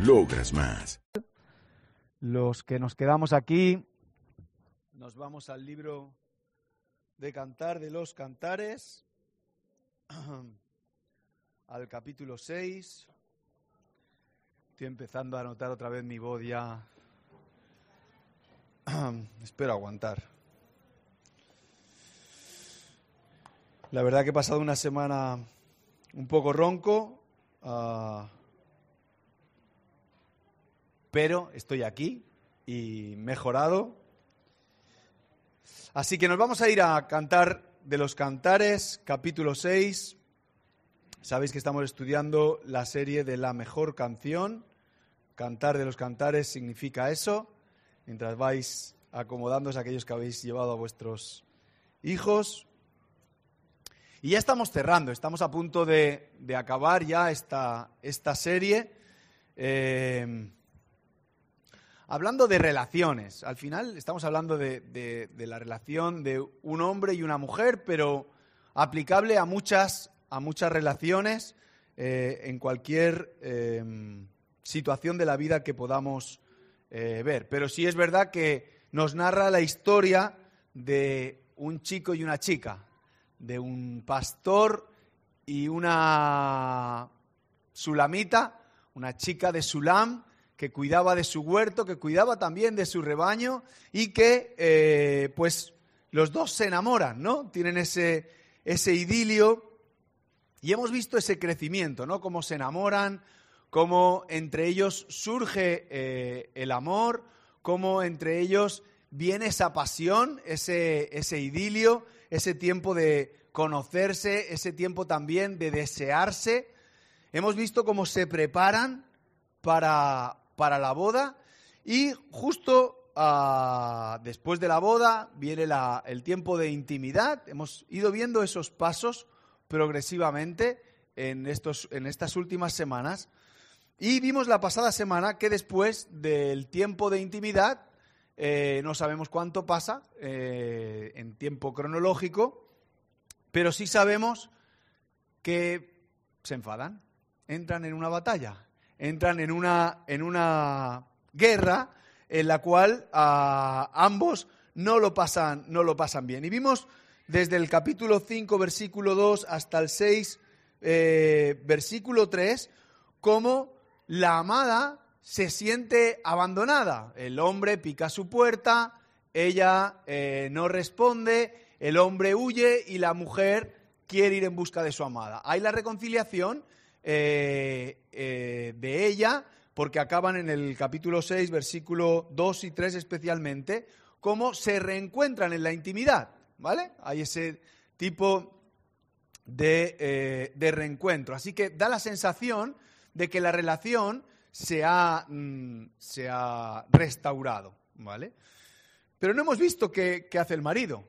Logras más. Los que nos quedamos aquí, nos vamos al libro de Cantar de los Cantares, al capítulo 6. Estoy empezando a notar otra vez mi voz ya. Espero aguantar. La verdad que he pasado una semana un poco ronco. ah, pero estoy aquí y mejorado. Así que nos vamos a ir a cantar de los cantares, capítulo 6. Sabéis que estamos estudiando la serie de la mejor canción. Cantar de los cantares significa eso. Mientras vais acomodándose aquellos que habéis llevado a vuestros hijos. Y ya estamos cerrando, estamos a punto de, acabar ya esta, esta serie. Eh, Hablando de relaciones, al final estamos hablando de, la relación de un hombre y una mujer, pero aplicable a muchas, a muchas relaciones eh, en cualquier eh, situación de la vida que podamos eh, ver. Pero sí es verdad que nos narra la historia de un chico y una chica, de un pastor y una sulamita, una chica de Sulam, que cuidaba de su huerto, que cuidaba también de su rebaño y que eh, pues los dos se enamoran, ¿no? Tienen ese, ese idilio y hemos visto ese crecimiento, ¿no? Cómo se enamoran, cómo entre ellos surge eh, el amor, cómo entre ellos viene esa pasión, ese, ese idilio, ese tiempo de conocerse, ese tiempo también de desearse. Hemos visto cómo se preparan para, para la boda y justo ah, después de la boda viene la- el tiempo de intimidad. Hemos ido viendo esos pasos progresivamente en, estos, en estas últimas semanas y vimos la pasada semana que después del tiempo de intimidad, eh, no sabemos cuánto pasa eh, en tiempo cronológico, pero sí sabemos que se enfadan, entran en una batalla, entran en una, en una guerra en la cual ah, ambos no lo, pasan, no lo pasan bien. Y vimos desde el capítulo 5, versículo 2, hasta el 6, eh, versículo 3, cómo la amada se siente abandonada. El hombre pica su puerta, ella eh, no responde, el hombre huye y la mujer quiere ir en busca de su amada. Hay la reconciliación eh, eh, de ella, porque acaban en el capítulo 6, versículo 2 y 3 especialmente, cómo se reencuentran en la intimidad, ¿vale? Hay ese tipo de, eh, de reencuentro. Así que da la sensación de que la relación se ha, mm, se ha restaurado, ¿vale? Pero no hemos visto qué, qué hace el marido.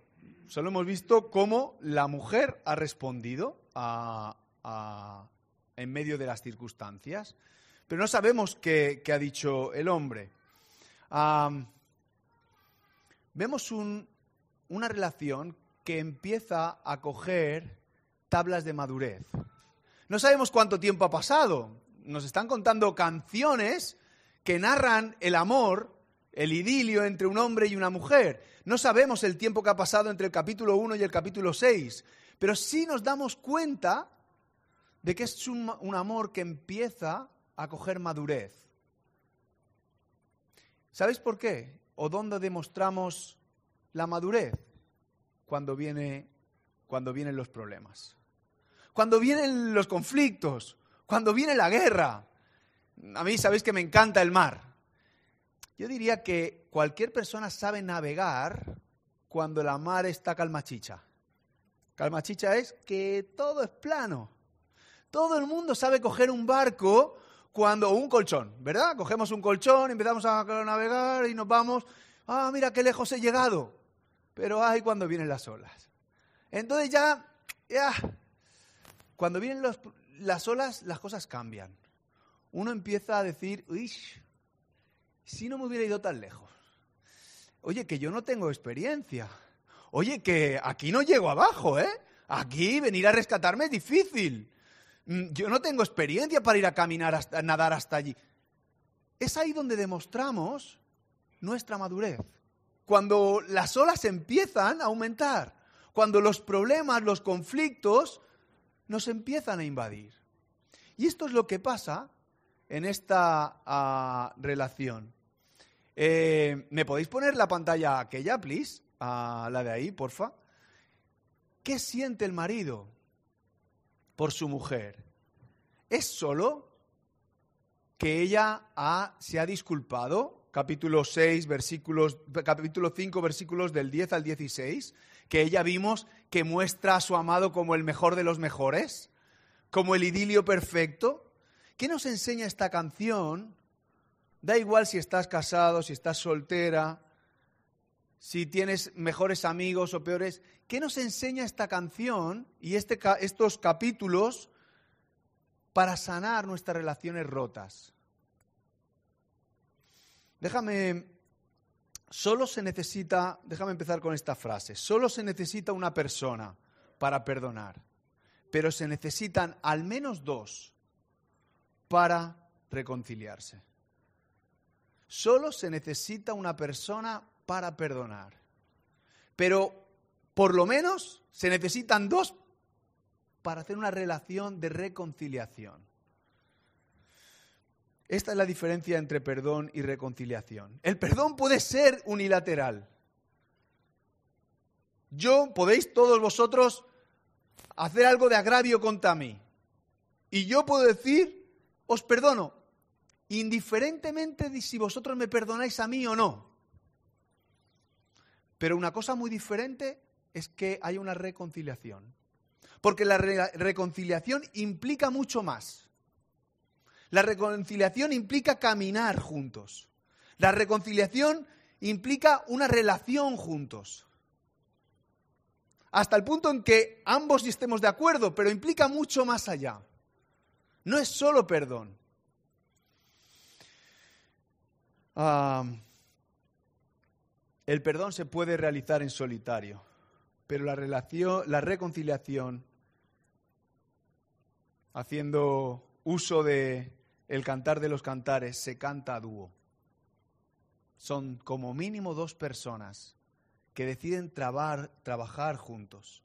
Solo hemos visto cómo la mujer ha respondido a- a- en medio de las circunstancias. Pero no sabemos qué, ha dicho el hombre. Vemos un- una relación que empieza a coger tablas de madurez. No sabemos cuánto tiempo ha pasado. Nos están contando canciones que narran el amor, el idilio entre un hombre y una mujer. No sabemos el tiempo que ha pasado entre el capítulo 1 y el capítulo 6, pero sí nos damos cuenta de que es un, amor que empieza a coger madurez. ¿Sabéis por qué? ¿O dónde demostramos la madurez? Cuando vienen los problemas. Cuando vienen los conflictos. Cuando viene la guerra. A mí sabéis que me encanta el mar. Yo diría que cualquier persona sabe navegar cuando la mar está calmachicha. Calmachicha es que todo es plano. Todo el mundo sabe coger un barco cuando un colchón, ¿verdad? Cogemos un colchón, empezamos a navegar y nos vamos. Ah, mira qué lejos he llegado. Pero ay, cuando vienen las olas. Entonces ya, ya, cuando vienen las olas, las cosas cambian. Uno empieza a decir, uy, si no me hubiera ido tan lejos. Oye, que yo no tengo experiencia. Oye, que aquí no llego abajo, ¿eh? Aquí venir a rescatarme es difícil. Mm, yo no tengo experiencia para ir a caminar, hasta, nadar hasta allí. Es ahí donde demostramos nuestra madurez. Cuando las olas empiezan a aumentar, cuando los problemas, los conflictos nos empiezan a invadir. Y esto es lo que pasa en esta ah, relación. Eh, ¿Me podéis poner la pantalla aquella, please? A la de ahí, porfa. ¿Qué siente el marido por su mujer? ¿Es solo que ella se ha disculpado? Capítulo 6, versículos, capítulo 5, versículos del 10 al 16, que ella vimos que muestra a su amado como el mejor de los mejores, como el idilio perfecto. ¿Qué nos enseña esta canción Da igual si estás casado, si estás soltera, si tienes mejores amigos o peores. ¿Qué nos enseña esta canción y este estos capítulos para sanar nuestras relaciones rotas? Déjame, solo se necesita, déjame empezar con esta frase, solo se necesita una persona para perdonar, pero se necesitan al menos dos para reconciliarse. Solo se necesita una persona para perdonar. Pero por lo menos se necesitan dos para hacer una relación de reconciliación. Esta es la diferencia entre perdón y reconciliación. El perdón puede ser unilateral. Yo, podéis todos vosotros hacer algo de agravio contra mí. Y yo puedo decir, os perdono, indiferentemente de si vosotros me perdonáis a mí o no. Pero una cosa muy diferente es que hay una reconciliación. Porque la reconciliación implica mucho más. La reconciliación implica caminar juntos. La reconciliación implica una relación juntos. Hasta el punto en que ambos estemos de acuerdo, pero implica mucho más allá. No es solo perdón. El perdón se puede realizar en solitario, pero la, relación, la reconciliación, haciendo uso de el cantar de los cantares, se canta a dúo. Son como mínimo dos personas que deciden trabajar juntos.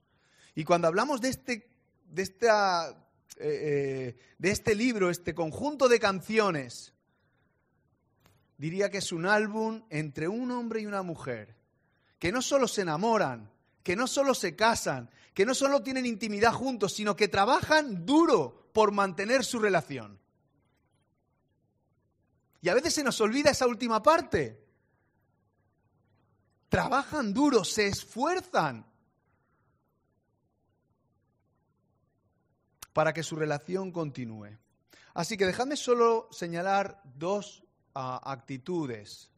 Y cuando hablamos de este, de, esta, eh, eh, de este libro, este conjunto de canciones, diría que es un álbum entre un hombre y una mujer, que no solo se enamoran, que no solo se casan, que no solo tienen intimidad juntos, sino que trabajan duro por mantener su relación. Y a veces se nos olvida esa última parte. Trabajan duro, se esfuerzan para que su relación continúe. Así que dejadme solo señalar dos actitudes,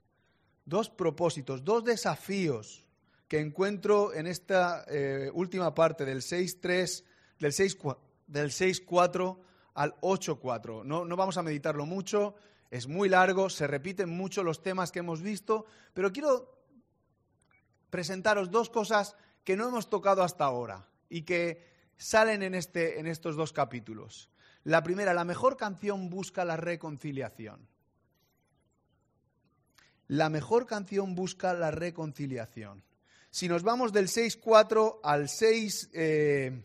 dos propósitos, dos desafíos que encuentro en esta eh, última parte del 6.3, del 6.4 del 6.4 al 8.4. No, no vamos a meditarlo mucho, es muy largo, se repiten mucho los temas que hemos visto, pero quiero presentaros dos cosas que no hemos tocado hasta ahora y que salen en, este, en estos dos capítulos. La primera, la mejor canción busca la reconciliación. La mejor canción busca la reconciliación. Si nos vamos del 6.4 al 6.9,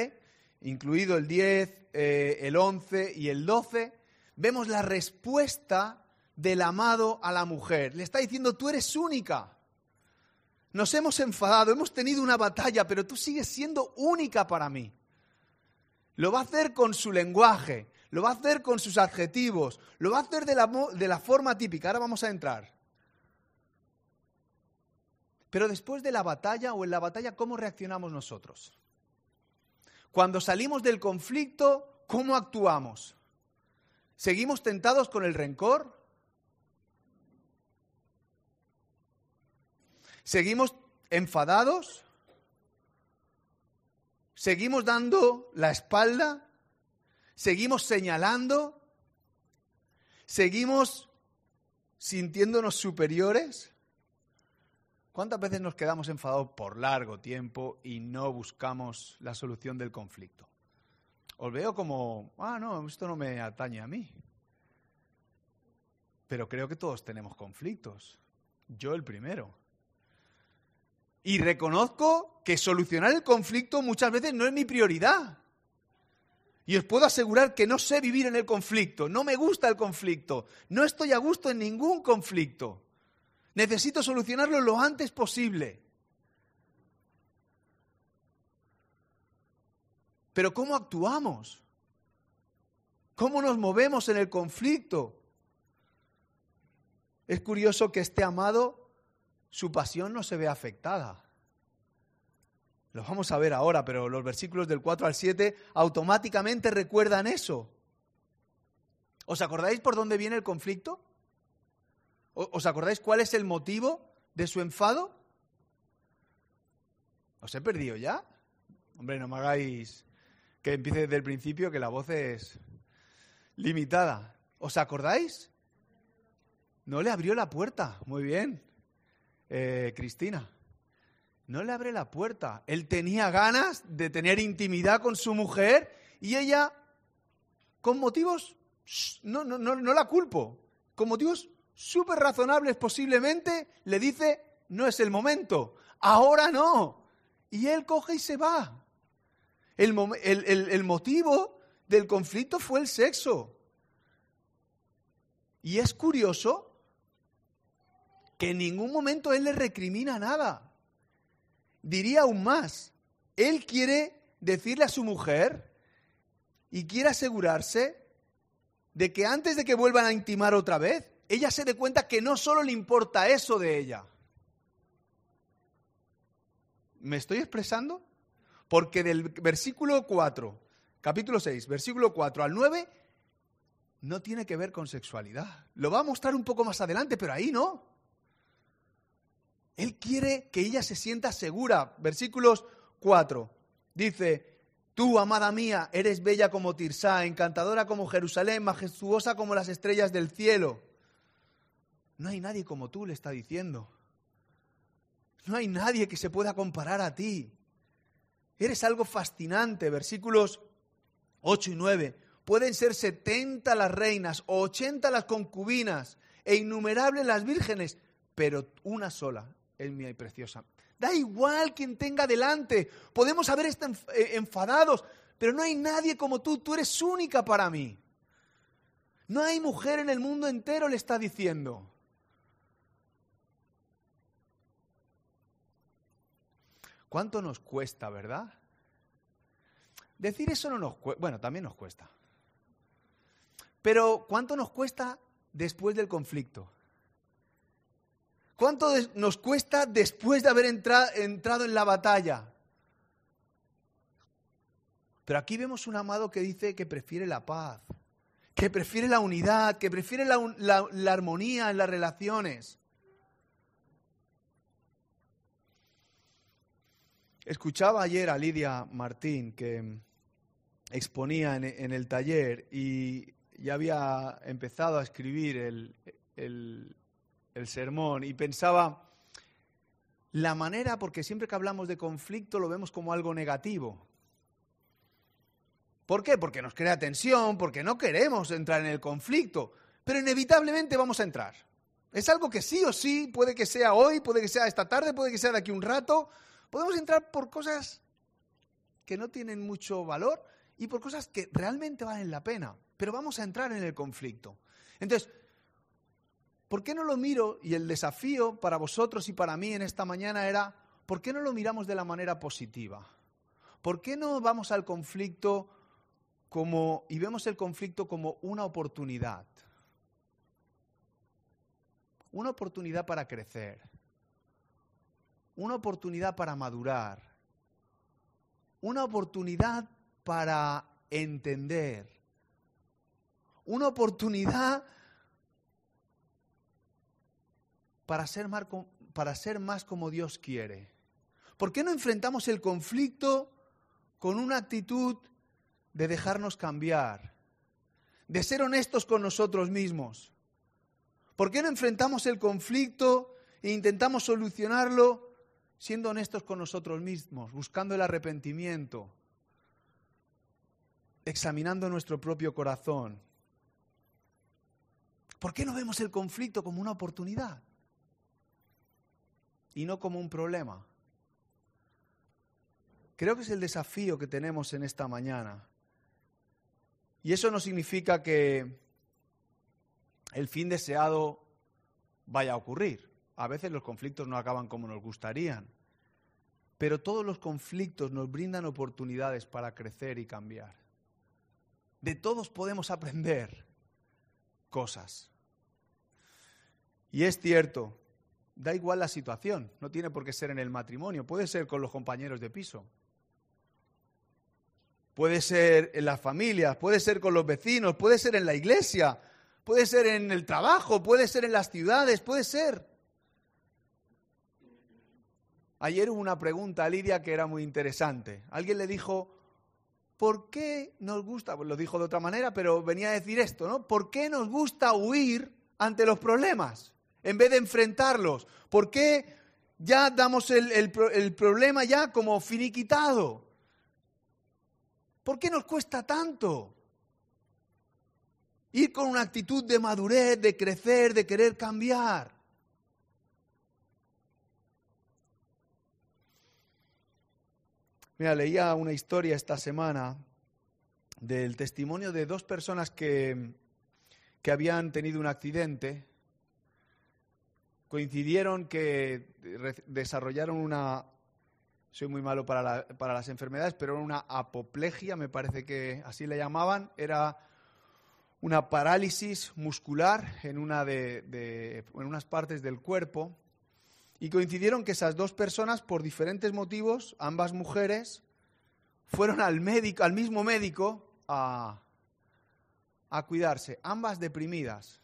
eh, incluido el 10, eh, el 11 y el 12, vemos la respuesta del amado a la mujer. Le está diciendo, tú eres única. Nos hemos enfadado, hemos tenido una batalla, pero tú sigues siendo única para mí. Lo va a hacer con su lenguaje, lo va a hacer con sus adjetivos, lo va a hacer de la, de la forma típica. Ahora vamos a entrar. Pero después de la batalla o en la batalla, ¿cómo reaccionamos nosotros? Cuando salimos del conflicto, ¿cómo actuamos? ¿Seguimos tentados con el rencor? ¿Seguimos enfadados? ¿Seguimos dando la espalda? ¿Seguimos señalando? ¿Seguimos sintiéndonos superiores? ¿Cuántas veces nos quedamos enfadados por largo tiempo y no buscamos la solución del conflicto? Os veo como, ah, no, esto no me atañe a mí. Pero creo que todos tenemos conflictos. Yo el primero. Y reconozco que solucionar el conflicto muchas veces no es mi prioridad. Y os puedo asegurar que no sé vivir en el conflicto, no me gusta el conflicto, no estoy a gusto en ningún conflicto. Necesito solucionarlo lo antes posible. Pero ¿cómo actuamos? ¿Cómo nos movemos en el conflicto? Es curioso que este amado su pasión no se ve afectada. Lo vamos a ver ahora, pero los versículos del 4 al 7 automáticamente recuerdan eso. ¿Os acordáis por dónde viene el conflicto? ¿Os acordáis cuál es el motivo de su enfado? ¿Os he perdido ya? Hombre, no me hagáis que empiece desde el principio, que la voz es limitada. ¿Os acordáis? No le abrió la puerta. Muy bien. Eh, Cristina, no le abre la puerta. Él tenía ganas de tener intimidad con su mujer y ella, con motivos, no, no, no, no la culpo, con motivos súper razonables posiblemente, le dice, no es el momento, ahora no. Y él coge y se va. El, el motivo del conflicto fue el sexo. Y es curioso que en ningún momento él le recrimina nada. Diría aún más, él quiere decirle a su mujer y quiere asegurarse de que antes de que vuelvan a intimar otra vez, ella se dé cuenta que no solo le importa eso de ella. ¿Me estoy expresando? Porque del versículo 4, capítulo 6, versículo 4 al 9, no tiene que ver con sexualidad. Lo va a mostrar un poco más adelante, pero ahí no. Él quiere que ella se sienta segura. Versículos 4. Dice, tú, amada mía, eres bella como Tirsá, encantadora como Jerusalén, majestuosa como las estrellas del cielo. No hay nadie como tú, le está diciendo. No hay nadie que se pueda comparar a ti. Eres algo fascinante. Versículos 8 y 9. Pueden ser 70 las reinas o 80 las concubinas e innumerables las vírgenes, pero una sola es mía y preciosa. Da igual quien tenga delante. Podemos haber estado eh, enfadados, pero no hay nadie como tú. Tú eres única para mí. No hay mujer en el mundo entero, le está diciendo. ¿Cuánto nos cuesta, verdad? Decir eso no nos cuesta. Bueno, también nos cuesta. Pero ¿cuánto nos cuesta después del conflicto? ¿Cuánto nos cuesta después de haber entrado en la batalla? Pero aquí vemos un amado que dice que prefiere la paz, que prefiere la unidad, que prefiere la, armonía en las relaciones. Escuchaba ayer a Lidia Martín que exponía en, el taller y ya había empezado a escribir el, sermón y pensaba la manera, porque siempre que hablamos de conflicto lo vemos como algo negativo. ¿Por qué? Porque nos crea tensión, porque no queremos entrar en el conflicto, pero inevitablemente vamos a entrar. Es algo que sí o sí, puede que sea hoy, puede que sea esta tarde, puede que sea de aquí un rato. Podemos entrar por cosas que no tienen mucho valor y por cosas que realmente valen la pena, pero vamos a entrar en el conflicto. Entonces, ¿Por qué no lo miro? Y el desafío para vosotros y para mí en esta mañana era, ¿por qué no lo miramos de la manera positiva? ¿Por qué no vamos al conflicto como, y vemos el conflicto como una oportunidad? Una oportunidad para crecer, una oportunidad para madurar, una oportunidad para entender, una oportunidad para ser, más, como Dios quiere. ¿Por qué no enfrentamos el conflicto con una actitud de dejarnos cambiar, de ser honestos con nosotros mismos? ¿Por qué no enfrentamos el conflicto e intentamos solucionarlo siendo honestos con nosotros mismos, buscando el arrepentimiento, examinando nuestro propio corazón? ¿Por qué no vemos el conflicto como una oportunidad y no como un problema? Creo que es el desafío que tenemos en esta mañana. Y eso no significa que el fin deseado vaya a ocurrir. A veces los conflictos no acaban como nos gustarían, pero todos los conflictos nos brindan oportunidades para crecer y cambiar. De todos podemos aprender cosas. Y es cierto, da igual la situación, no tiene por qué ser en el matrimonio, puede ser con los compañeros de piso, puede ser en las familias, puede ser con los vecinos, puede ser en la iglesia, puede ser en el trabajo, puede ser en las ciudades, puede ser. Ayer hubo una pregunta a Lidia que era muy interesante. Alguien le dijo, ¿por qué nos gusta? Pues lo dijo de otra manera, pero venía a decir esto, ¿no? ¿Por qué nos gusta huir ante los problemas en vez de enfrentarlos? ¿Por qué ya damos el, problema ya como finiquitado? ¿Por qué nos cuesta tanto? Ir con una actitud de madurez, de crecer, de querer cambiar. Mira, leía una historia esta semana del testimonio de dos personas que, que habían tenido un accidente. Coincidieron que desarrollaron una, soy muy malo para, para, las enfermedades, pero una apoplejia, me parece que así le llamaban, era una parálisis muscular en, una de, en unas partes del cuerpo. Y coincidieron que esas dos personas, por diferentes motivos, ambas mujeres, fueron al médico, al mismo médico a, a cuidarse, ambas deprimidas,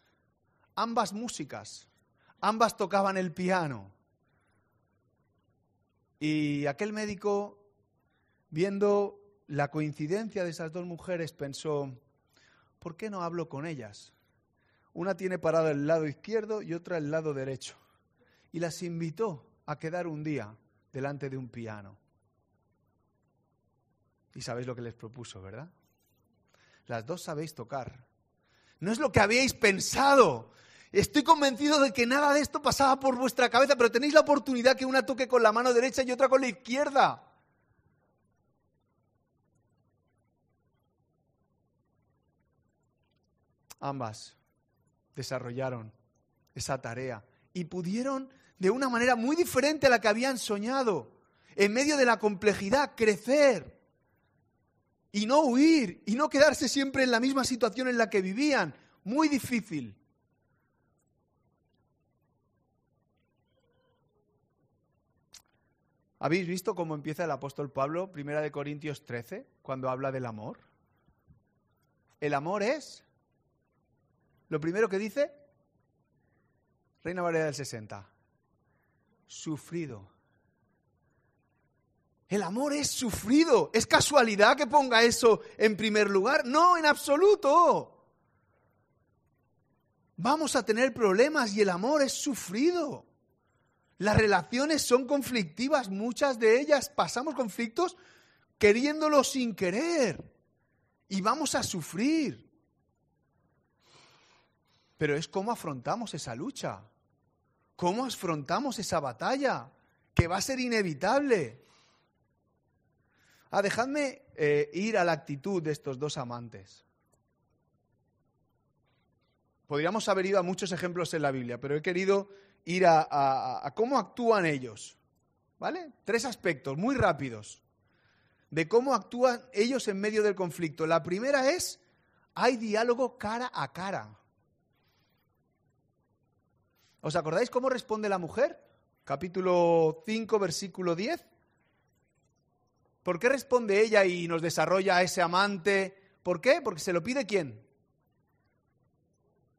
ambas músicas, ambas tocaban el piano. Y aquel médico, viendo la coincidencia de esas dos mujeres, pensó, ¿por qué no hablo con ellas? Una tiene parado el lado izquierdo y otra el lado derecho. Y las invitó a quedar un día delante de un piano. Y sabéis lo que les propuso, ¿verdad? Las dos sabéis tocar. No es lo que habíais pensado. Estoy convencido de que nada de esto pasaba por vuestra cabeza, pero tenéis la oportunidad que una toque con la mano derecha y otra con la izquierda. ambas desarrollaron esa tarea y pudieron de una manera muy diferente a la que habían soñado, en medio de la complejidad, crecer y no huir y no quedarse siempre en la misma situación en la que vivían. Muy difícil. ¿Habéis visto cómo empieza el apóstol Pablo, primera de Corintios 13, cuando habla del amor? El amor es lo primero que dice, Reina María del 60, sufrido. El amor es sufrido. ¿Es casualidad que ponga eso en primer lugar? No, en absoluto. Vamos a tener problemas y el amor es sufrido. Las relaciones son conflictivas, muchas de ellas pasamos conflictos queriéndolo sin querer y vamos a sufrir pero es cómo afrontamos esa lucha, cómo afrontamos esa batalla, que va a ser inevitable. Ah, dejadme eh, ir a la actitud de estos dos amantes. Podríamos haber ido a muchos ejemplos en la Biblia, pero he querido ir a, cómo actúan ellos. ¿Vale? Tres aspectos muy rápidos de cómo actúan ellos en medio del conflicto. La primera es, hay diálogo cara a cara. ¿Os acordáis cómo responde la mujer? Capítulo 5, versículo 10. ¿Por qué responde ella y nos desarrolla a ese amante? ¿Por qué? Porque se lo pide quién?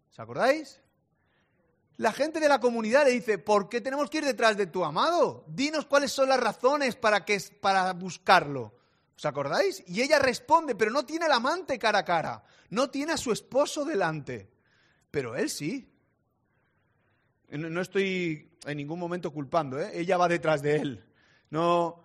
¿Os acordáis? La gente de la comunidad le dice, ¿por qué tenemos que ir detrás de tu amado? Dinos cuáles son las razones para, que, para buscarlo. ¿Os acordáis? Y ella responde, pero no tiene al amante cara a cara, no tiene a su esposo delante, pero él sí. No estoy en ningún momento culpando, ¿eh? ella va detrás de él. No.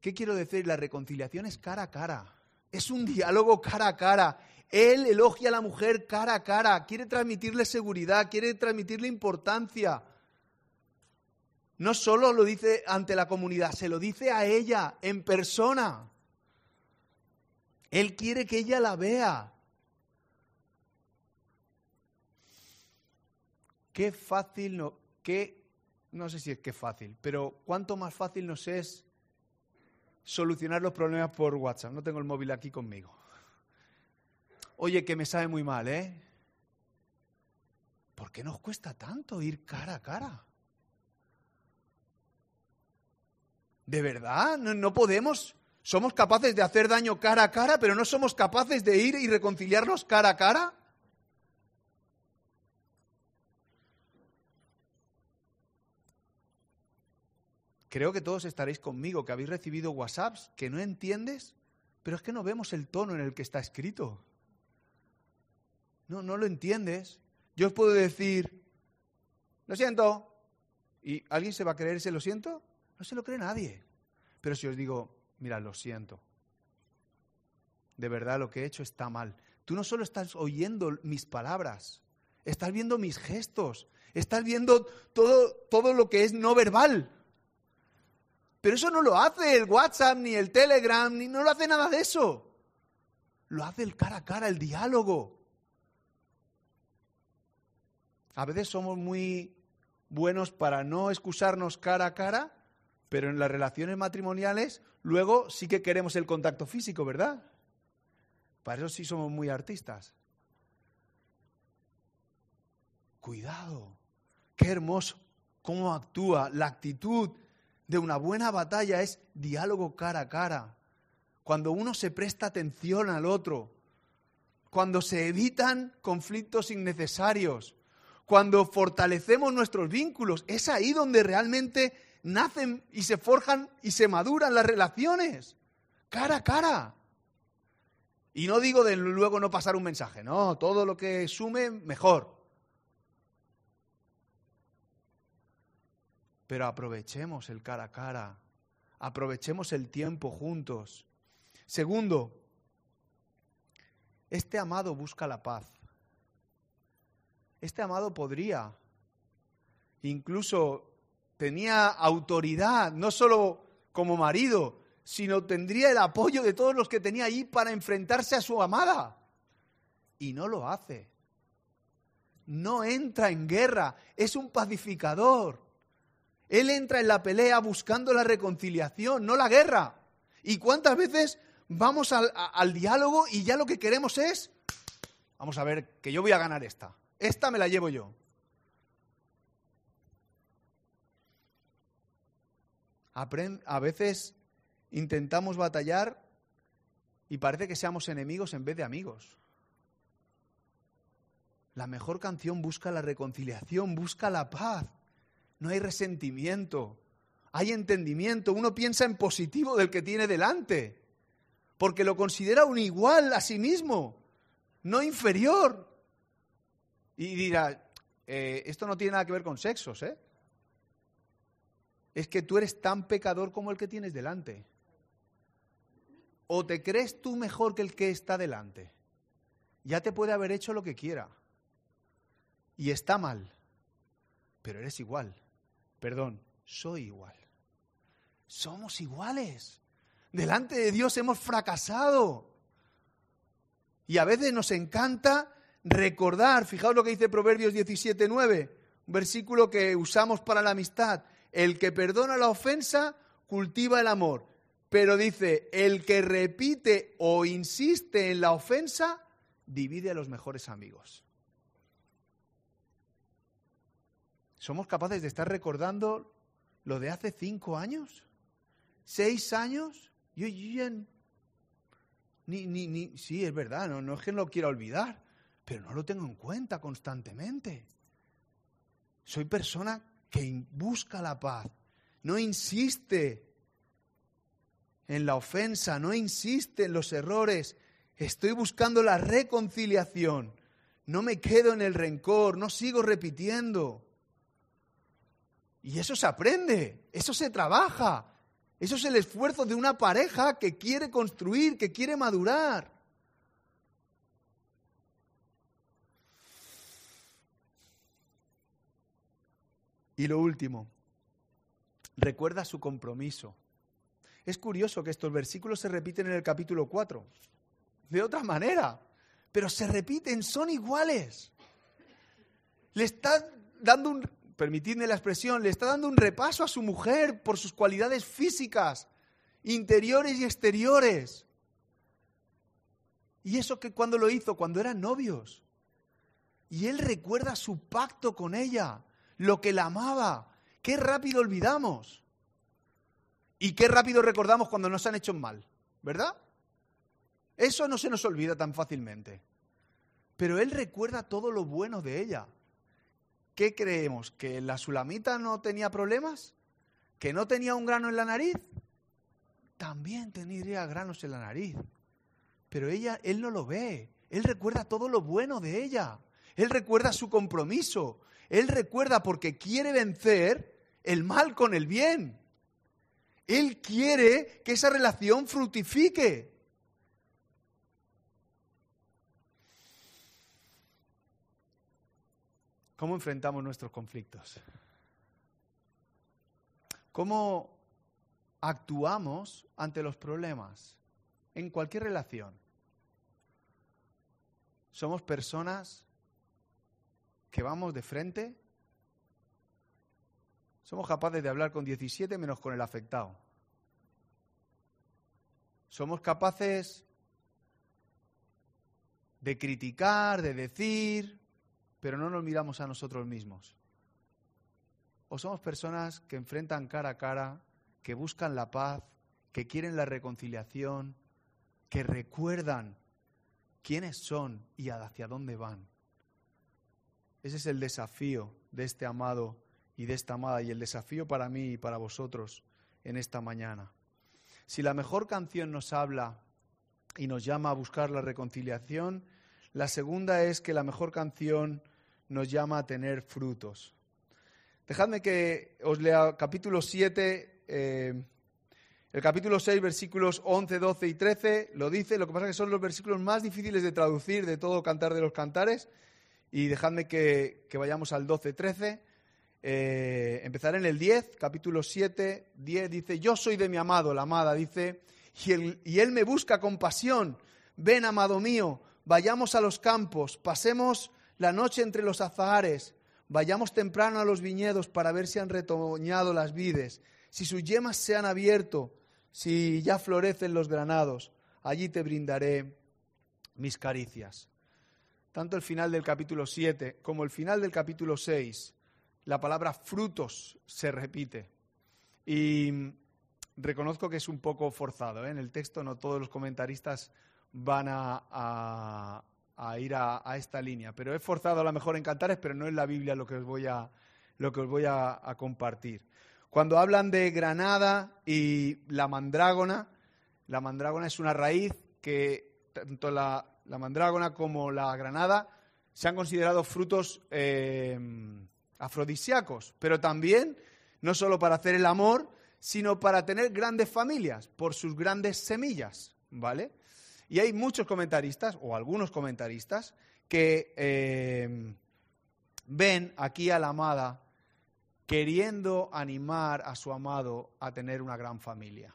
¿Qué quiero decir? La reconciliación es cara a cara. Es un diálogo cara a cara. Él elogia a la mujer cara a cara, quiere transmitirle seguridad, quiere transmitirle importancia. No solo lo dice ante la comunidad, se lo dice a ella en persona. Él quiere que ella la vea. Qué fácil, no, qué, no sé si es que fácil, pero cuánto más fácil nos es solucionar los problemas por WhatsApp. No tengo el móvil aquí conmigo. Oye, que me sabe muy mal, ¿eh? ¿Por qué nos cuesta tanto ir cara a cara? ¿De verdad? ¿No, podemos? ¿Somos capaces de hacer daño cara a cara, pero no somos capaces de ir y reconciliarnos cara a cara? Creo que todos estaréis conmigo, que habéis recibido WhatsApps que no entiendes, pero es que no vemos el tono en el que está escrito. No, no lo entiendes. Yo os puedo decir, lo siento, y alguien se va a creer ese lo siento. No se lo cree nadie. Pero si os digo, mira, lo siento, de verdad lo que he hecho está mal. Tú no solo estás oyendo mis palabras, estás viendo mis gestos, estás viendo todo, todo lo que es no verbal. Pero eso no lo hace el WhatsApp, ni el Telegram, ni no lo hace nada de eso. Lo hace el cara a cara, el diálogo. A veces somos muy buenos para no excusarnos cara a cara, pero en las relaciones matrimoniales luego sí que queremos el contacto físico, ¿verdad? Para eso sí somos muy artistas. Cuidado, qué hermoso cómo actúa. La actitud de una buena batalla es diálogo cara a cara. Cuando uno se presta atención al otro, cuando se evitan conflictos innecesarios, cuando fortalecemos nuestros vínculos, es ahí donde realmente nacen y se forjan y se maduran las relaciones, cara a cara. Y no digo de luego no pasar un mensaje, no, todo lo que sume, mejor. Pero aprovechemos el cara a cara, aprovechemos el tiempo juntos. Segundo, este amado busca la paz. Este amado podría, incluso tenía autoridad, no solo como marido, sino tendría el apoyo de todos los que tenía allí para enfrentarse a su amada. Y no lo hace. No entra en guerra, es un pacificador. Él entra en la pelea buscando la reconciliación, no la guerra. ¿Y cuántas veces vamos al, al diálogo y ya lo que queremos es, vamos a ver, que yo voy a ganar esta? Esta me la llevo yo. a veces intentamos batallar y parece que seamos enemigos en vez de amigos. La mejor canción busca la reconciliación, busca la paz. No hay resentimiento, hay entendimiento. Uno piensa en positivo del que tiene delante, porque lo considera un igual a sí mismo, no inferior. Y dirá, eh, esto no tiene nada que ver con sexos, ¿eh? Es que tú eres tan pecador como el que tienes delante. O te crees tú mejor que el que está delante. Ya te puede haber hecho lo que quiera. Y está mal. Pero eres igual. Perdón, soy igual. Somos iguales. Delante de Dios hemos fracasado. Y a veces nos encanta recordar, fijaos lo que dice Proverbios 17, 9, un versículo que usamos para la amistad. El que perdona la ofensa cultiva el amor. Pero dice, el que repite o insiste en la ofensa divide a los mejores amigos. ¿Somos capaces de estar recordando lo de hace cinco años? ¿Seis años? Yo, ni, ni, sí, es verdad, no, no es que no lo quiera olvidar, pero no lo tengo en cuenta constantemente. Soy persona que busca la paz, no insiste en la ofensa, no insiste en los errores, estoy buscando la reconciliación, no me quedo en el rencor, no sigo repitiendo. Y eso se aprende, eso se trabaja, eso es el esfuerzo de una pareja que quiere construir, que quiere madurar. Y lo último, recuerda su compromiso. Es curioso que estos versículos se repiten en el capítulo 4, de otra manera, pero se repiten, son iguales. Le está dando un, permitidme la expresión, le está dando un repaso a su mujer por sus cualidades físicas, interiores y exteriores. Y eso que cuando lo hizo, cuando eran novios. Y él recuerda su pacto con ella, lo que la amaba. Qué rápido olvidamos. Y qué rápido recordamos cuando nos han hecho mal, ¿verdad? Eso no se nos olvida tan fácilmente. Pero él recuerda todo lo bueno de ella. ¿Qué creemos? ¿Que la sulamita no tenía problemas? ¿Que no tenía un grano en la nariz? También tendría granos en la nariz. Pero ella, él no lo ve. Él recuerda todo lo bueno de ella. Él recuerda su compromiso. Él recuerda porque quiere vencer el mal con el bien. Él quiere que esa relación fructifique. ¿Cómo enfrentamos nuestros conflictos? ¿Cómo actuamos ante los problemas en cualquier relación? Somos personas que vamos de frente. Somos capaces de hablar con 17 menos con el afectado. Somos capaces de criticar, de decir, pero no nos miramos a nosotros mismos. O somos personas que enfrentan cara a cara, que buscan la paz, que quieren la reconciliación, que recuerdan quiénes son y hacia dónde van. Ese es el desafío de este amado y de esta amada y el desafío para mí y para vosotros en esta mañana. Si la mejor canción nos habla y nos llama a buscar la reconciliación, la segunda es que la mejor canción nos llama a tener frutos. Dejadme que os lea capítulo 7, eh, el capítulo 6, versículos 11, 12 y 13, lo dice, lo que pasa es que son los versículos más difíciles de traducir de todo Cantar de los Cantares, y dejadme que, vayamos al 12, 13. Eh, empezaré en el 10, capítulo 7, 10, dice, yo soy de mi amado, la amada, dice, y y él me busca con pasión, ven, amado mío, vayamos a los campos, pasemos la noche entre los azahares, vayamos temprano a los viñedos para ver si han retoñado las vides, si sus yemas se han abierto, si ya florecen los granados, allí te brindaré mis caricias. Tanto el final del capítulo 7 como el final del capítulo 6, la palabra frutos se repite. Y reconozco que es un poco forzado. ¿eh? En el texto no todos los comentaristas van a, ir a, esta línea. Pero he forzado a lo mejor en Cantares, pero no es la Biblia lo que os voy a, lo que os voy a, compartir. Cuando hablan de granada y la mandrágona, la mandrágona es una raíz que tanto la, mandrágona como la granada se han considerado frutos eh, afrodisíacos, pero también no solo para hacer el amor, sino para tener grandes familias por sus grandes semillas, ¿vale? Y hay muchos comentaristas, o algunos comentaristas, que eh, ven aquí a la amada queriendo animar a su amado a tener una gran familia.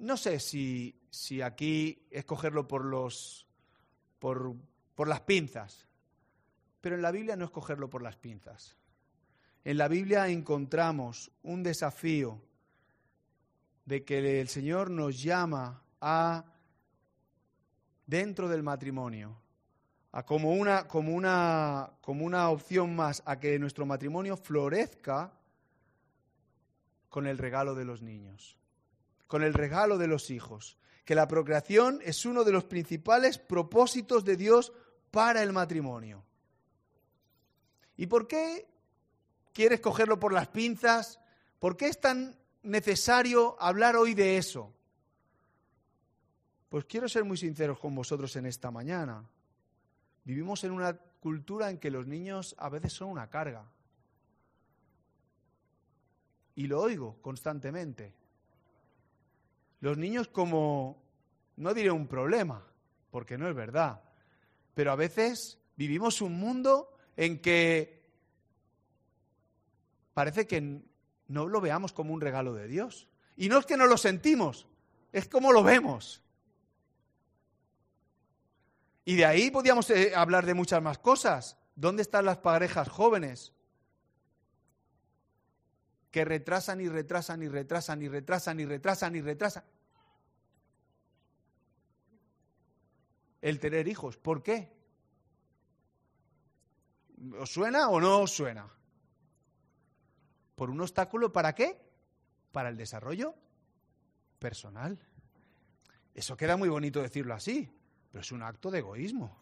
No sé si, si aquí escogerlo por, los, por, por las pinzas, pero en la Biblia no escogerlo por las pinzas. En la Biblia encontramos un desafío de que el Señor nos llama a dentro del matrimonio, como, una, como, una, como una opción más a que nuestro matrimonio florezca con el regalo de los niños, con el regalo de los hijos, que la procreación es uno de los principales propósitos de Dios para el matrimonio. ¿Y por qué quieres cogerlo por las pinzas? ¿Por qué es tan necesario hablar hoy de eso? Pues quiero ser muy sincero con vosotros en esta mañana. Vivimos en una cultura en que los niños a veces son una carga. Y lo oigo constantemente. Los niños como, no diré un problema, porque no es verdad, pero a veces vivimos un mundo en que parece que no lo veamos como un regalo de Dios. Y no es que no lo sentimos, es como lo vemos. Y de ahí podríamos eh, hablar de muchas más cosas. ¿Dónde están las parejas jóvenes? Que retrasan y retrasan y retrasan y retrasan y retrasan y retrasan. El tener hijos. ¿Por qué? ¿Os suena o no os suena? ¿Por un obstáculo para qué? Para el desarrollo personal. Eso queda muy bonito decirlo así, pero es un acto de egoísmo.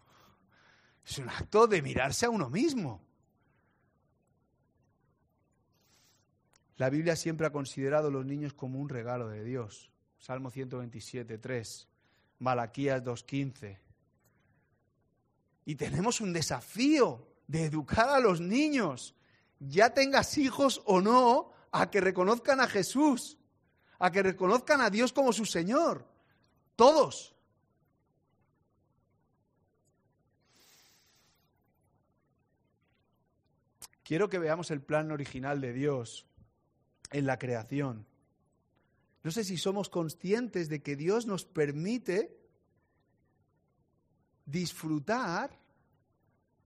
Es un acto de mirarse a uno mismo. La Biblia siempre ha considerado a los niños como un regalo de Dios. Salmo 127, 3. Malaquías 2.15. Y tenemos un desafío de educar a los niños, ya tengas hijos o no, a que reconozcan a Jesús, a que reconozcan a Dios como su Señor. Todos. Quiero que veamos el plan original de Dios en la creación. No sé si somos conscientes de que Dios nos permite disfrutar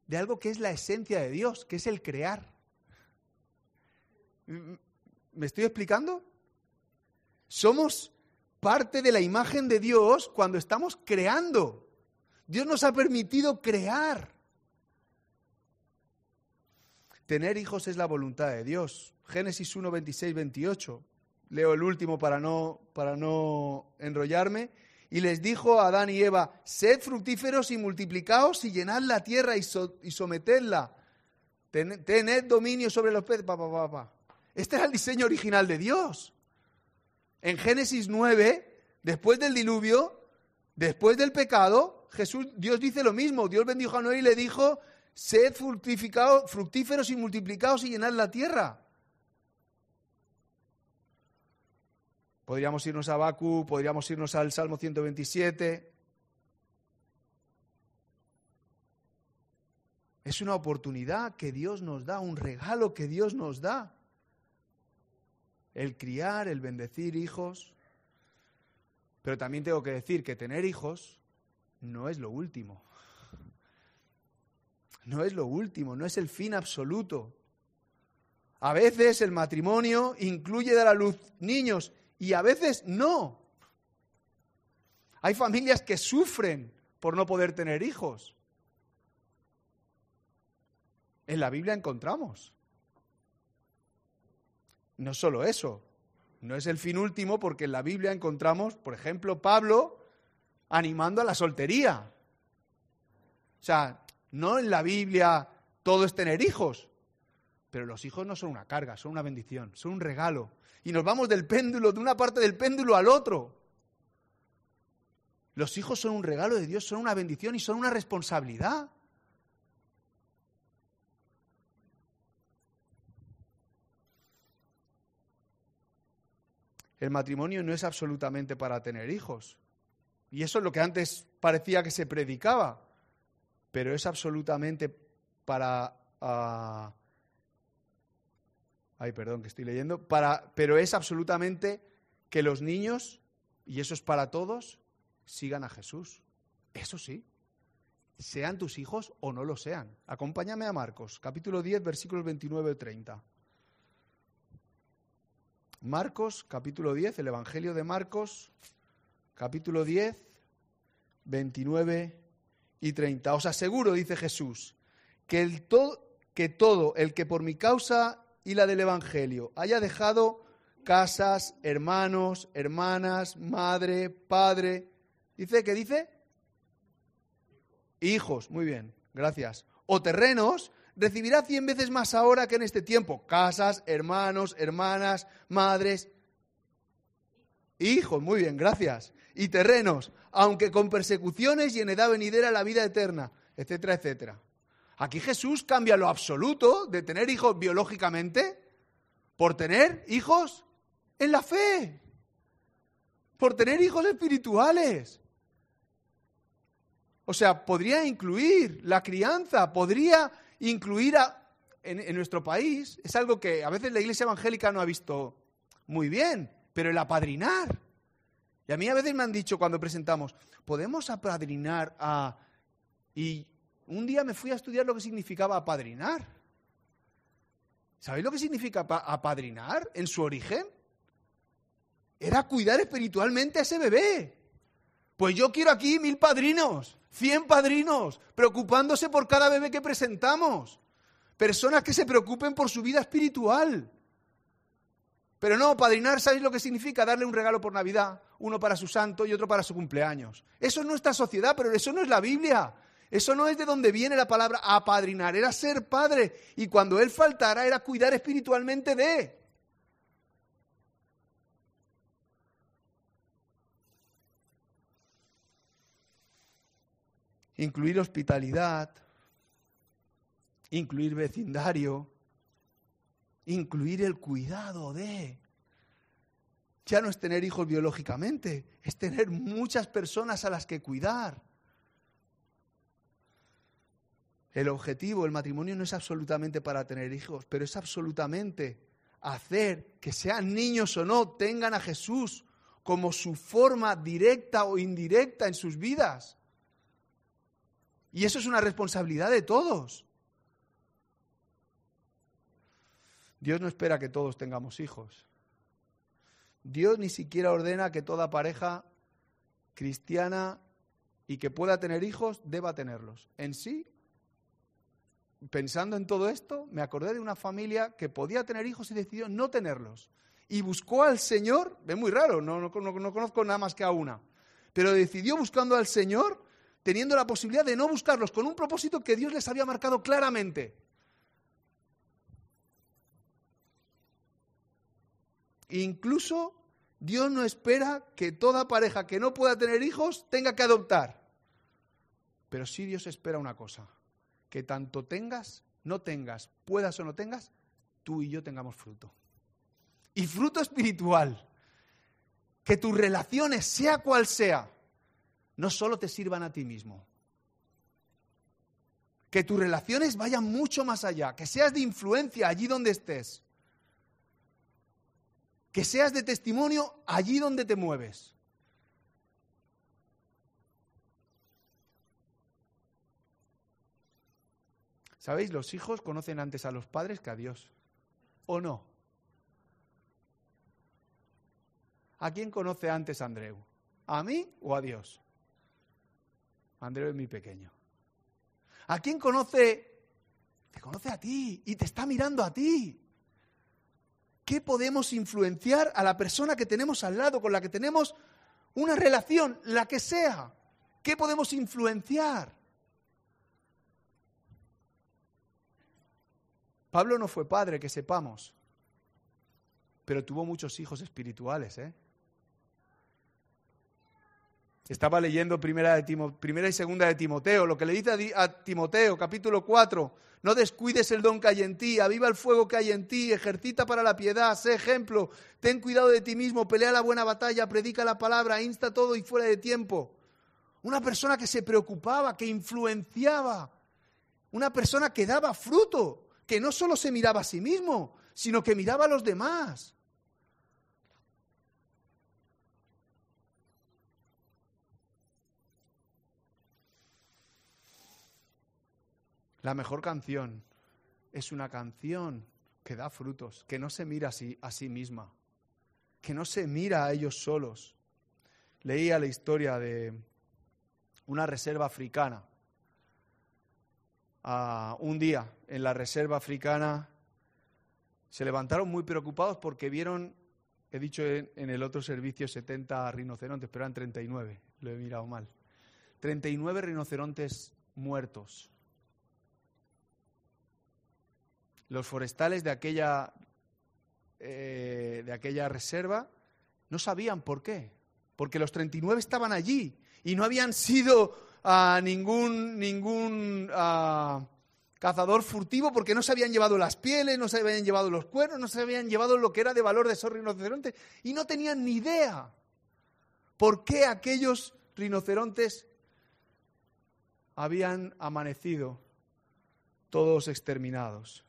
de algo que es la esencia de Dios, que es el crear. ¿Me estoy explicando? Somos parte de la imagen de Dios cuando estamos creando. Dios nos ha permitido crear. Tener hijos es la voluntad de Dios. Génesis 1, 26, 28. Leo el último para no, para no enrollarme. Y les dijo a Adán y Eva, sed fructíferos y multiplicaos y llenad la tierra y, sometedla. tened dominio sobre los peces. Este era el diseño original de Dios. En Génesis 9, después del diluvio, después del pecado, Jesús, Dios dice lo mismo. Dios bendijo a Noé y le dijo, sed fructíferos y multiplicados y llenad la tierra. Podríamos irnos a Baku, podríamos irnos al Salmo 127. Es una oportunidad que Dios nos da, un regalo que Dios nos da. El criar, el bendecir hijos. Pero también tengo que decir que tener hijos no es lo último. No es lo último, no es el fin absoluto. A veces el matrimonio incluye dar a luz niños y a veces no. Hay familias que sufren por no poder tener hijos. En la Biblia encontramos. No solo eso, no es el fin último porque en la Biblia encontramos, por ejemplo, Pablo animando a la soltería. O sea, no en la Biblia todo es tener hijos, pero los hijos no son una carga, son una bendición, son un regalo. Y nos vamos del péndulo, de una parte del péndulo al otro. Los hijos son un regalo de Dios, son una bendición y son una responsabilidad. El matrimonio no es absolutamente para tener hijos. Y eso es lo que antes parecía que se predicaba pero es absolutamente para... Ah, ay, perdón, que estoy leyendo. Para, pero es absolutamente que los niños, y eso es para todos, sigan a Jesús. Eso sí. Sean tus hijos o no lo sean. Acompáñame a Marcos, capítulo 10, versículos 29 y 30. Marcos, capítulo 10, el Evangelio de Marcos, capítulo 10, 29 y 30. Os aseguro, dice Jesús, que, el que todo el que por mi causa y la del Evangelio haya dejado casas, hermanos, hermanas, madre, padre, dice, ¿qué dice? hijos, muy bien, gracias, o terrenos, recibirá cien veces más ahora que en este tiempo. Casas, hermanos, hermanas, madres, hijos, muy bien, gracias. Y terrenos, aunque con persecuciones y en edad venidera la vida eterna, etcétera, etcétera. Aquí Jesús cambia lo absoluto de tener hijos biológicamente por tener hijos en la fe, por tener hijos espirituales. O sea, podría incluir la crianza, podría incluir en, nuestro país, es algo que a veces la iglesia evangélica no ha visto muy bien, pero el apadrinar. Y a mí a veces me han dicho cuando presentamos, ¿podemos apadrinar a... Y un día me fui a estudiar lo que significaba apadrinar. ¿Sabéis lo que significa apadrinar en su origen? Era cuidar espiritualmente a ese bebé. Pues yo quiero aquí mil padrinos, cien padrinos, preocupándose por cada bebé que presentamos. Personas que se preocupen por su vida espiritual. Pero no, padrinar, ¿sabéis lo que significa? Darle un regalo por Navidad, uno para su santo y otro para su cumpleaños. Eso es nuestra sociedad, pero eso no es la Biblia. Eso no es de donde viene la palabra apadrinar, era ser padre. Y cuando él faltara era cuidar espiritualmente de. Incluir hospitalidad, incluir vecindario, incluir el cuidado de. Ya no es tener hijos biológicamente, es tener muchas personas a las que cuidar. El objetivo, el matrimonio no es absolutamente para tener hijos, pero es absolutamente hacer que sean niños o no, tengan a Jesús como su forma directa o indirecta en sus vidas. Y eso es una responsabilidad de todos. Dios no espera que todos tengamos hijos. Dios ni siquiera ordena que toda pareja cristiana y que pueda tener hijos deba tenerlos. En sí pensando en todo esto, me acordé de una familia que podía tener hijos y decidió no tenerlos. Y buscó al Señor, es muy raro, no, no, conozco nada más que a una, pero decidió buscando al Señor teniendo la posibilidad de no buscarlos con un propósito que Dios les había marcado claramente. Incluso Dios no espera que toda pareja que no pueda tener hijos tenga que adoptar. Pero sí Dios espera una cosa, que tanto tengas, no tengas, puedas o no tengas, tú y yo tengamos fruto. Y fruto espiritual. Que tus relaciones, sea cual sea, no solo te sirvan a ti mismo. Que tus relaciones vayan mucho más allá, que seas de influencia allí donde estés. Que seas de testimonio allí donde te mueves. ¿Sabéis? Los hijos conocen antes a los padres que a Dios. ¿O no? ¿A quién conoce antes Andreu? ¿A mí o a Dios? Andreu es mi pequeño. ¿A quién conoce? Te conoce a ti y te está mirando a ti. ¿Qué podemos influenciar a la persona que tenemos al lado, con la que tenemos una relación, la que sea? ¿Qué podemos influenciar? Pablo no fue padre, que sepamos, pero tuvo muchos hijos espirituales. ¿eh? Estaba leyendo primera, de primera y segunda de Timoteo, lo que le dice a, Timoteo, capítulo 4, no descuides el don que hay en ti, aviva el fuego que hay en ti, ejercita para la piedad, sé ejemplo, ten cuidado de ti mismo, pelea la buena batalla, predica la palabra, insta todo y fuera de tiempo. Una persona que se preocupaba, que influenciaba, una persona que daba fruto que no solo se miraba a sí mismo, sino que miraba a los demás. La mejor canción es una canción que da frutos, que no se mira a sí, a sí misma, que no se mira a ellos solos. Leía la historia de una reserva africana un día en la reserva africana, se levantaron muy preocupados porque vieron, he dicho en, el otro servicio 70 rinocerontes, pero eran 39, lo he mirado mal. 39 rinocerontes muertos. Los forestales de aquella, eh, de aquella reserva no sabían por qué, porque los 39 estaban allí y no habían sido a ningún, ningún cazador furtivo porque no se habían llevado las pieles, no se habían llevado los cuernos, no se habían llevado lo que era de valor de esos rinocerontes y no tenían ni idea por qué aquellos rinocerontes habían amanecido todos exterminados.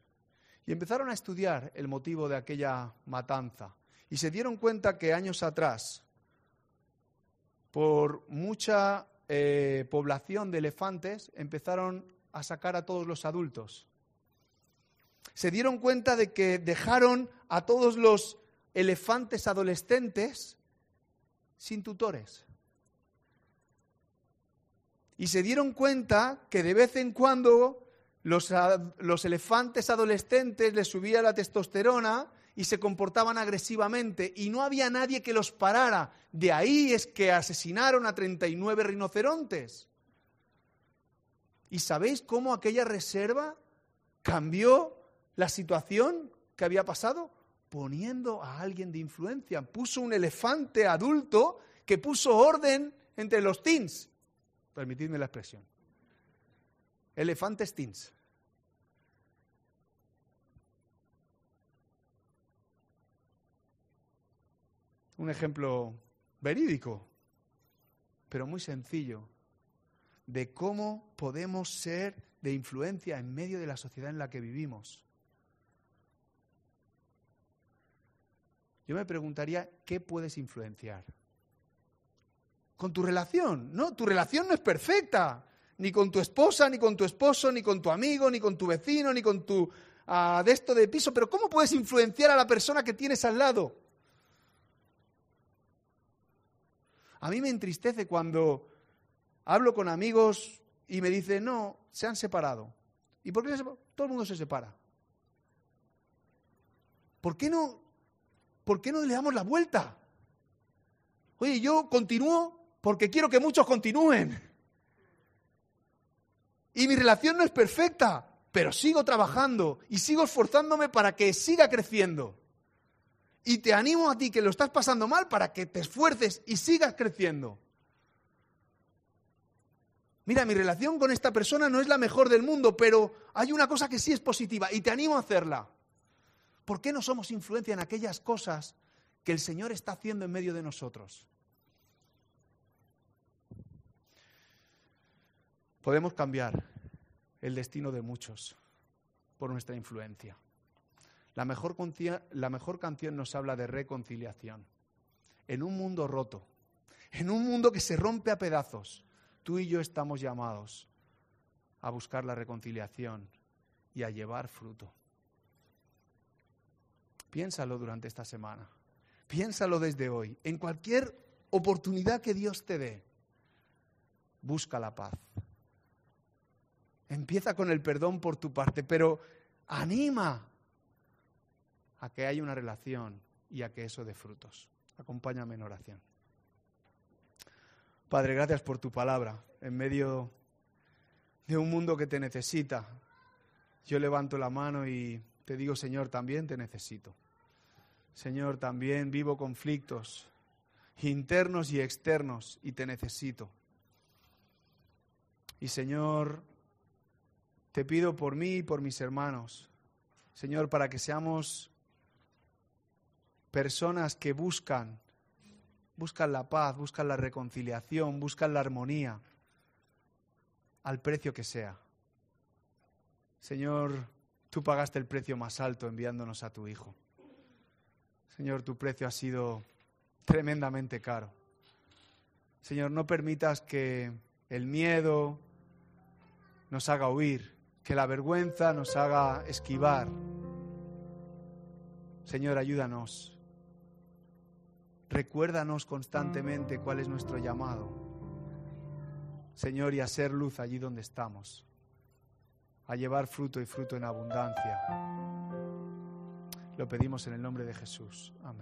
Y empezaron a estudiar el motivo de aquella matanza y se dieron cuenta que años atrás, por mucha eh, población de elefantes, empezaron a sacar a todos los adultos. Se dieron cuenta de que dejaron a todos los elefantes adolescentes sin tutores. Y se dieron cuenta que de vez en cuando los, elefantes adolescentes les subía la testosterona y se comportaban agresivamente y no había nadie que los parara. De ahí es que asesinaron a 39 rinocerontes. ¿Y sabéis cómo aquella reserva cambió la situación que había pasado? Poniendo a alguien de influencia. Puso un elefante adulto que puso orden entre los teens. Permitidme la expresión. Elefantes teens. un ejemplo verídico, pero muy sencillo, de cómo podemos ser de influencia en medio de la sociedad en la que vivimos. Yo me preguntaría, ¿qué puedes influenciar? Con tu relación. No, tu relación no es perfecta. Ni con tu esposa, ni con tu esposo, ni con tu amigo, ni con tu vecino, ni con tu uh, de esto de piso. Pero ¿cómo puedes influenciar a la persona que tienes al lado? A mí me entristece cuando hablo con amigos y me dicen, no, se han separado. ¿Y por qué todo el mundo se separa? ¿Por qué no, por qué no le damos la vuelta? Oye, yo continúo porque quiero que muchos continúen. Y mi relación no es perfecta, pero sigo trabajando y sigo esforzándome para que siga creciendo. Y te animo a ti que lo estás pasando mal para que te esfuerces y sigas creciendo. Mira, mi relación con esta persona no es la mejor del mundo, pero hay una cosa que sí es positiva y te animo a hacerla. ¿Por qué no somos influencia en aquellas cosas que el Señor está haciendo en medio de nosotros? Podemos cambiar el destino de muchos por nuestra influencia. La mejor, canción nos habla de reconciliación. En un mundo roto, en un mundo que se rompe a pedazos, tú y yo estamos llamados a buscar la reconciliación y a llevar fruto. Piénsalo durante esta semana. Piénsalo desde hoy. En cualquier oportunidad que Dios te dé, busca la paz. Empieza con el perdón por tu parte, pero anima a que haya una relación y a que eso dé frutos. Acompáñame en oración. Padre, gracias por tu palabra en medio de un mundo que te necesita. Yo levanto la mano y te digo, Señor, también te necesito. Señor, también vivo conflictos internos y externos y te necesito. Y Señor, te pido por mí y por mis hermanos, Señor, para que seamos personas que buscan, buscan la paz, buscan la reconciliación, buscan la armonía, al precio que sea. Señor, tú pagaste el precio más alto enviándonos a tu Hijo. Señor, tu precio ha sido tremendamente caro. Señor, no permitas que el miedo nos haga huir, que la vergüenza nos haga esquivar. Señor, ayúdanos Recuérdanos constantemente cuál es nuestro llamado. Señor, y a ser luz allí donde estamos, a llevar fruto y fruto en abundancia. Lo pedimos en el nombre de Jesús. Amén.